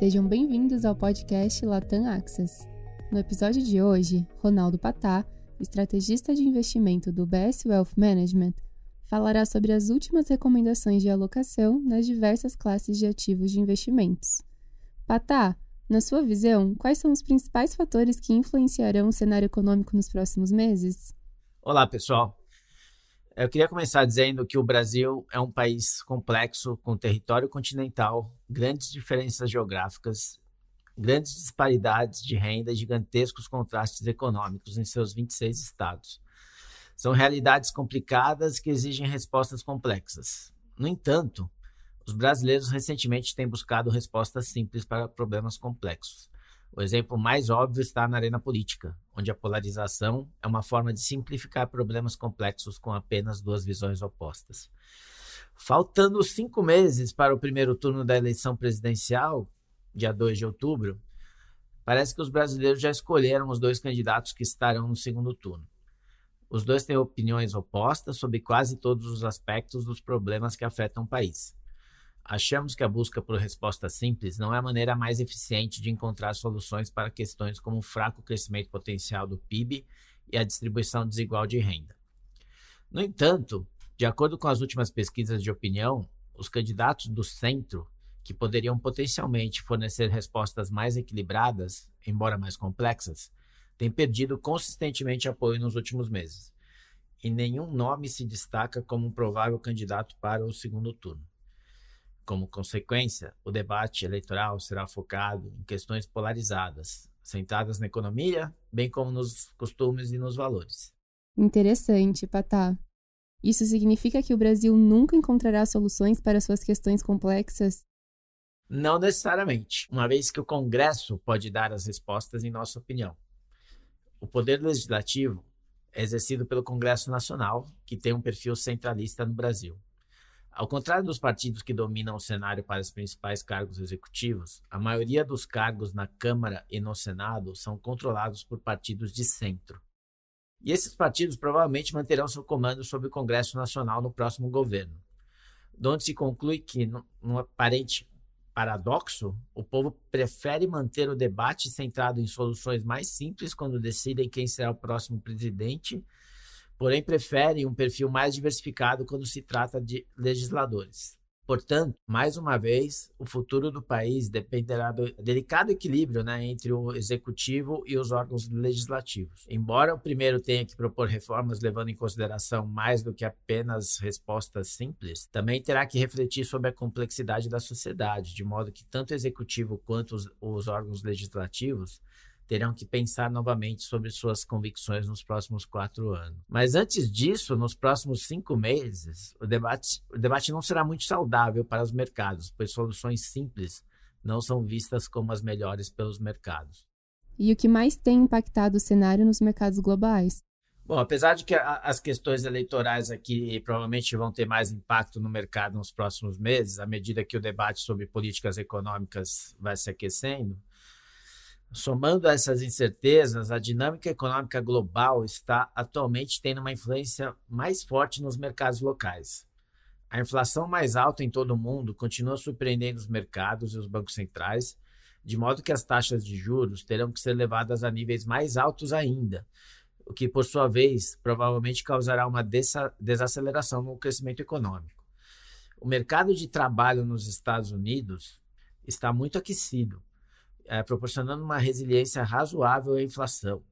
Sejam bem-vindos ao podcast Latam Access. No episódio de hoje, Ronaldo Patá, estrategista de investimento do BS Wealth Management, falará sobre as últimas recomendações de alocação nas diversas classes de ativos de investimentos. Patá, na sua visão, quais são os principais fatores que influenciarão o cenário econômico nos próximos meses? Olá, pessoal. Eu queria começar dizendo que o Brasil é um país complexo, com território continental, grandes diferenças geográficas, grandes disparidades de renda e gigantescos contrastes econômicos em seus 26 estados. São realidades complicadas que exigem respostas complexas. No entanto, os brasileiros recentemente têm buscado respostas simples para problemas complexos. O exemplo mais óbvio está na arena política, onde a polarização é uma forma de simplificar problemas complexos com apenas duas visões opostas. Faltando cinco meses para o primeiro turno da eleição presidencial, dia 2 de outubro, parece que os brasileiros já escolheram os dois candidatos que estarão no segundo turno. Os dois têm opiniões opostas sobre quase todos os aspectos dos problemas que afetam o país. Achamos que a busca por respostas simples não é a maneira mais eficiente de encontrar soluções para questões como o fraco crescimento potencial do PIB e a distribuição desigual de renda. No entanto, de acordo com as últimas pesquisas de opinião, os candidatos do centro, que poderiam potencialmente fornecer respostas mais equilibradas, embora mais complexas, tem perdido consistentemente apoio nos últimos meses, e nenhum nome se destaca como um provável candidato para o segundo turno. Como consequência, o debate eleitoral será focado em questões polarizadas, sentadas na economia, bem como nos costumes e nos valores. Interessante, Patá. Isso significa que o Brasil nunca encontrará soluções para suas questões complexas? Não necessariamente, uma vez que o Congresso pode dar as respostas em nossa opinião. O poder legislativo é exercido pelo Congresso Nacional, que tem um perfil centralista no Brasil. Ao contrário dos partidos que dominam o cenário para os principais cargos executivos, a maioria dos cargos na Câmara e no Senado são controlados por partidos de centro. E esses partidos provavelmente manterão seu comando sobre o Congresso Nacional no próximo governo, de onde se conclui que, num aparente paradoxo, o povo prefere manter o debate centrado em soluções mais simples quando decidem quem será o próximo presidente, porém prefere um perfil mais diversificado quando se trata de legisladores. Portanto, mais uma vez, o futuro do país dependerá do delicado equilíbrio né, entre o executivo e os órgãos legislativos. Embora o primeiro tenha que propor reformas levando em consideração mais do que apenas respostas simples, também terá que refletir sobre a complexidade da sociedade, de modo que tanto o executivo quanto os, os órgãos legislativos terão que pensar novamente sobre suas convicções nos próximos quatro anos. Mas antes disso, nos próximos cinco meses, o debate, o debate não será muito saudável para os mercados, pois soluções simples não são vistas como as melhores pelos mercados. E o que mais tem impactado o cenário nos mercados globais? Bom, apesar de que a, as questões eleitorais aqui provavelmente vão ter mais impacto no mercado nos próximos meses, à medida que o debate sobre políticas econômicas vai se aquecendo, Somando a essas incertezas, a dinâmica econômica global está atualmente tendo uma influência mais forte nos mercados locais. A inflação mais alta em todo o mundo continua surpreendendo os mercados e os bancos centrais, de modo que as taxas de juros terão que ser levadas a níveis mais altos ainda, o que, por sua vez, provavelmente causará uma desaceleração no crescimento econômico. O mercado de trabalho nos Estados Unidos está muito aquecido é, proporcionando uma resiliência razoável à inflação.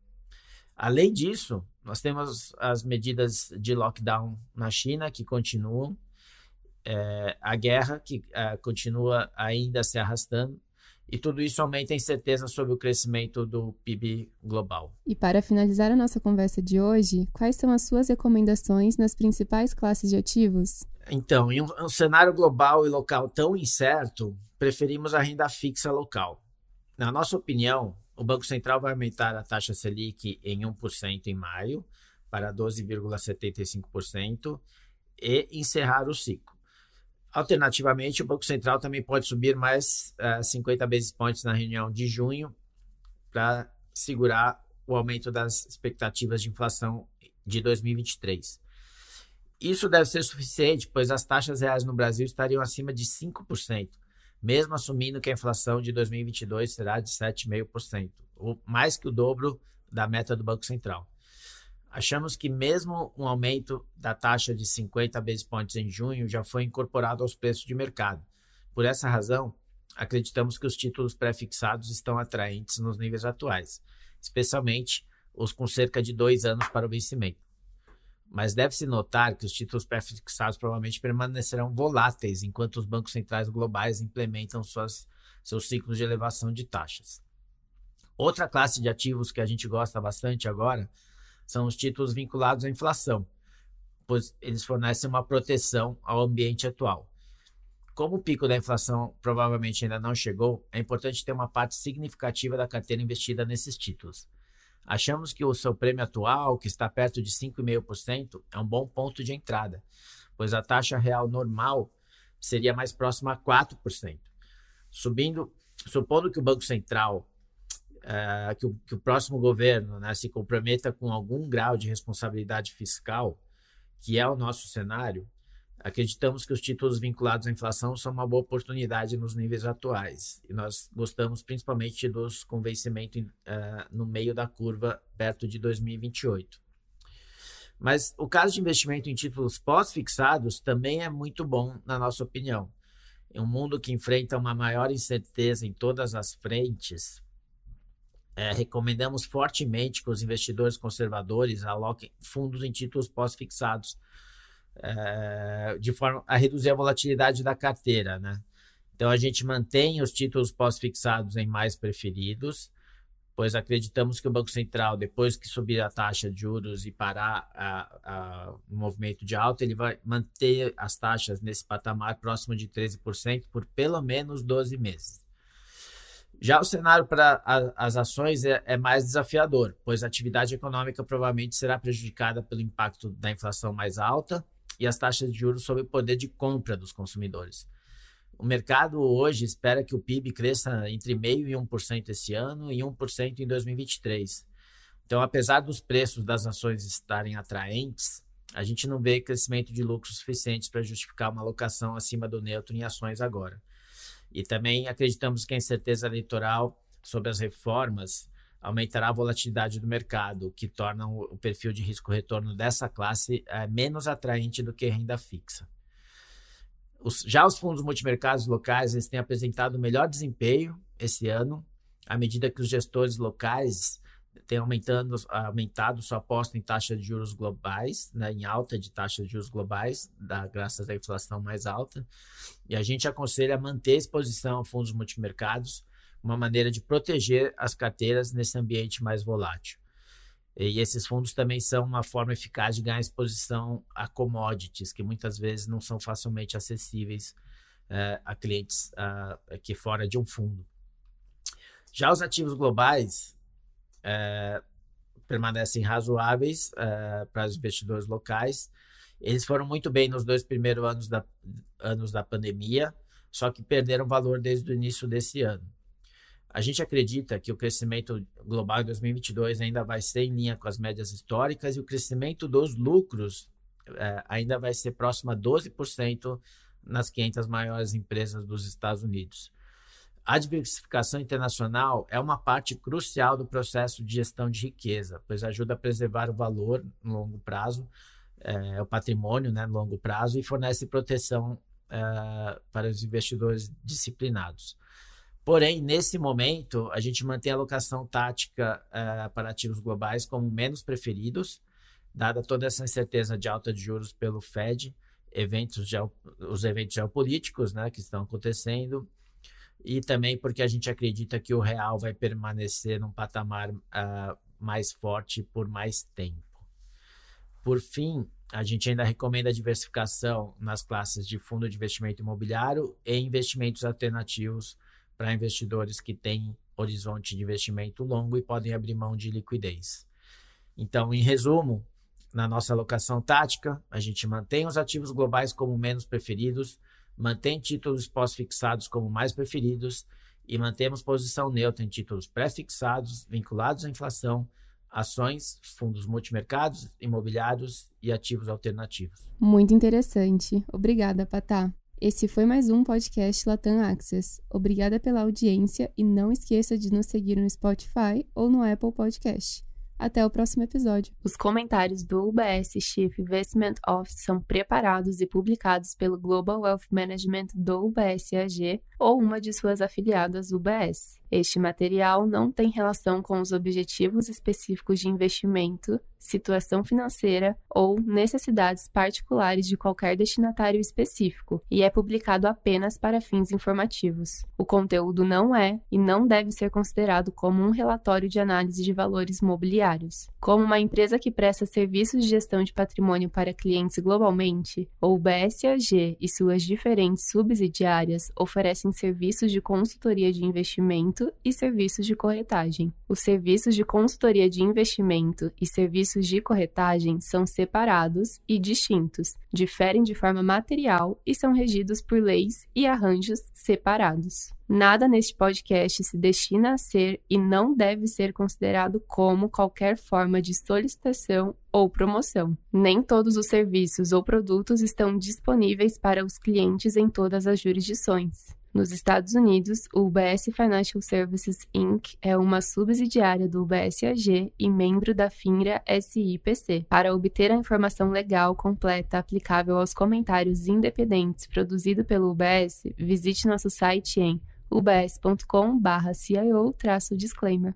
Além disso, nós temos as medidas de lockdown na China que continuam, é, a guerra que é, continua ainda se arrastando, e tudo isso aumenta a incerteza sobre o crescimento do PIB global. E para finalizar a nossa conversa de hoje, quais são as suas recomendações nas principais classes de ativos? Então, em um, um cenário global e local tão incerto, preferimos a renda fixa local. Na nossa opinião, o Banco Central vai aumentar a taxa Selic em 1% em maio para 12,75% e encerrar o ciclo. Alternativamente, o Banco Central também pode subir mais uh, eh, 50 basis points na reunião de junho para segurar o aumento das expectativas de inflação de 2023. Isso deve ser suficiente, pois as taxas reais no Brasil estariam acima de 5%, mesmo assumindo que a inflação de 2022 será de 7,5%, ou mais que o dobro da meta do Banco Central. Achamos que mesmo um aumento da taxa de 50 basis points em junho já foi incorporado aos preços de mercado. Por essa razão, acreditamos que os títulos pré-fixados estão atraentes nos níveis atuais, especialmente os com cerca de dois anos para o vencimento. Mas deve-se notar que os títulos pré-fixados provavelmente permanecerão voláteis enquanto os bancos centrais globais implementam suas, seus ciclos de elevação de taxas. Outra classe de ativos que a gente gosta bastante agora são os títulos vinculados à inflação, pois eles fornecem uma proteção ao ambiente atual. Como o pico da inflação provavelmente ainda não chegou, é importante ter uma parte significativa da carteira investida nesses títulos. Achamos que o seu prêmio atual, que está perto de 5,5%, é um bom ponto de entrada, pois a taxa real normal seria mais próxima a 4%. Subindo, supondo que o Banco Central uh, que, o, que, o, próximo governo né, se comprometa com algum grau de responsabilidade fiscal, que é o nosso cenário, acreditamos que os títulos vinculados à inflação são uma boa oportunidade nos níveis atuais. E nós gostamos principalmente dos com vencimento uh, no meio da curva, perto de 2028. Mas o caso de investimento em títulos pós-fixados também é muito bom, na nossa opinião. Em um mundo que enfrenta uma maior incerteza em todas as frentes, é, recomendamos fortemente que os investidores conservadores aloquem fundos em títulos pós-fixados, é, de forma a reduzir a volatilidade da carteira. Né? Então, a gente mantém os títulos pós-fixados em mais preferidos, pois acreditamos que o Banco Central, depois que subir a taxa de juros e parar a, a, o movimento de alta, ele vai manter as taxas nesse patamar próximo de 13% por pelo menos 12 meses. Já o cenário para as ações é, é, mais desafiador, pois a atividade econômica provavelmente será prejudicada pelo impacto da inflação mais alta e as taxas de juros sobre o poder de compra dos consumidores. O mercado hoje espera que o PIB cresça entre 0,5% e 1% esse ano e 1% em 2023. Então, apesar dos preços das ações estarem atraentes, a gente não vê crescimento de lucros suficientes para justificar uma alocação acima do neutro em ações agora. E também acreditamos que a incerteza eleitoral sobre as reformas aumentará a volatilidade do mercado, o que torna o perfil de risco-retorno dessa classe é, menos atraente do que renda fixa. Os, já os fundos multimercados locais eles têm apresentado melhor desempenho esse ano, à medida que os gestores locais tem aumentando, aumentado sua aposta em taxa de juros globais, né, em alta de taxa de juros globais, da, graças à inflação mais alta. E a gente aconselha manter exposição a fundos multimercados, uma maneira de proteger as carteiras nesse ambiente mais volátil. E esses fundos também são uma forma eficaz de ganhar exposição a commodities, que muitas vezes não são facilmente acessíveis uh, a clientes aqui fora de um fundo. Já os ativos globais, é, permanecem razoáveis é, para os investidores locais. Eles foram muito bem nos dois primeiros anos da, anos da pandemia, só que perderam valor desde o início desse ano. A gente acredita que o crescimento global em 2022 ainda vai ser em linha com as médias históricas e o crescimento dos lucros é, ainda vai ser próximo a 12% nas 500 maiores empresas dos Estados Unidos. A diversificação internacional é uma parte crucial do processo de gestão de riqueza, pois ajuda a preservar o valor no longo prazo, é, o patrimônio né, no longo prazo e fornece proteção é, para os investidores disciplinados. Porém, nesse momento, a gente mantém a alocação tática é, para ativos globais como menos preferidos, dada toda essa incerteza de alta de juros pelo Fed, eventos os eventos geopolíticos né, que estão acontecendo e também porque a gente acredita que o real vai permanecer num patamar uh, mais forte por mais tempo. Por fim, a gente ainda recomenda a diversificação nas classes de fundo de investimento imobiliário e investimentos alternativos para investidores que têm horizonte de investimento longo e podem abrir mão de liquidez. Então, em resumo, na nossa alocação tática, a gente mantém os ativos globais como menos preferidos, mantém títulos pós-fixados como mais preferidos e mantemos posição neutra em títulos pré-fixados vinculados à inflação, ações, fundos multimercados, imobiliários e ativos alternativos. Muito interessante. Obrigada, Patá. Esse foi mais um podcast Latam Access. Obrigada pela audiência e não esqueça de nos seguir no Spotify ou no Apple Podcast. Até o próximo episódio. Os comentários do UBS Chief Investment Office são preparados e publicados pelo Global Wealth Management do UBS AG ou uma de suas afiliadas UBS. Este material não tem relação com os objetivos específicos de investimento, situação financeira ou necessidades particulares de qualquer destinatário específico e é publicado apenas para fins informativos. O conteúdo não é e não deve ser considerado como um relatório de análise de valores mobiliários. Como uma empresa que presta serviços de gestão de patrimônio para clientes globalmente, o BSAG e suas diferentes subsidiárias oferecem serviços de consultoria de investimento e serviços de corretagem. Os serviços de consultoria de investimento e serviços de corretagem são separados e distintos, diferem de forma material e são regidos por leis e arranjos separados. Nada neste podcast se destina a ser e não deve ser considerado como qualquer forma de solicitação ou promoção. Nem todos os serviços ou produtos estão disponíveis para os clientes em todas as jurisdições. Nos Estados Unidos, o UBS Financial Services Inc. é uma subsidiária do UBS AG e membro da FINRA SIPC. Para obter a informação legal completa aplicável aos comentários independentes produzido pelo UBS, visite nosso site em ubs.com/cio-disclaimer.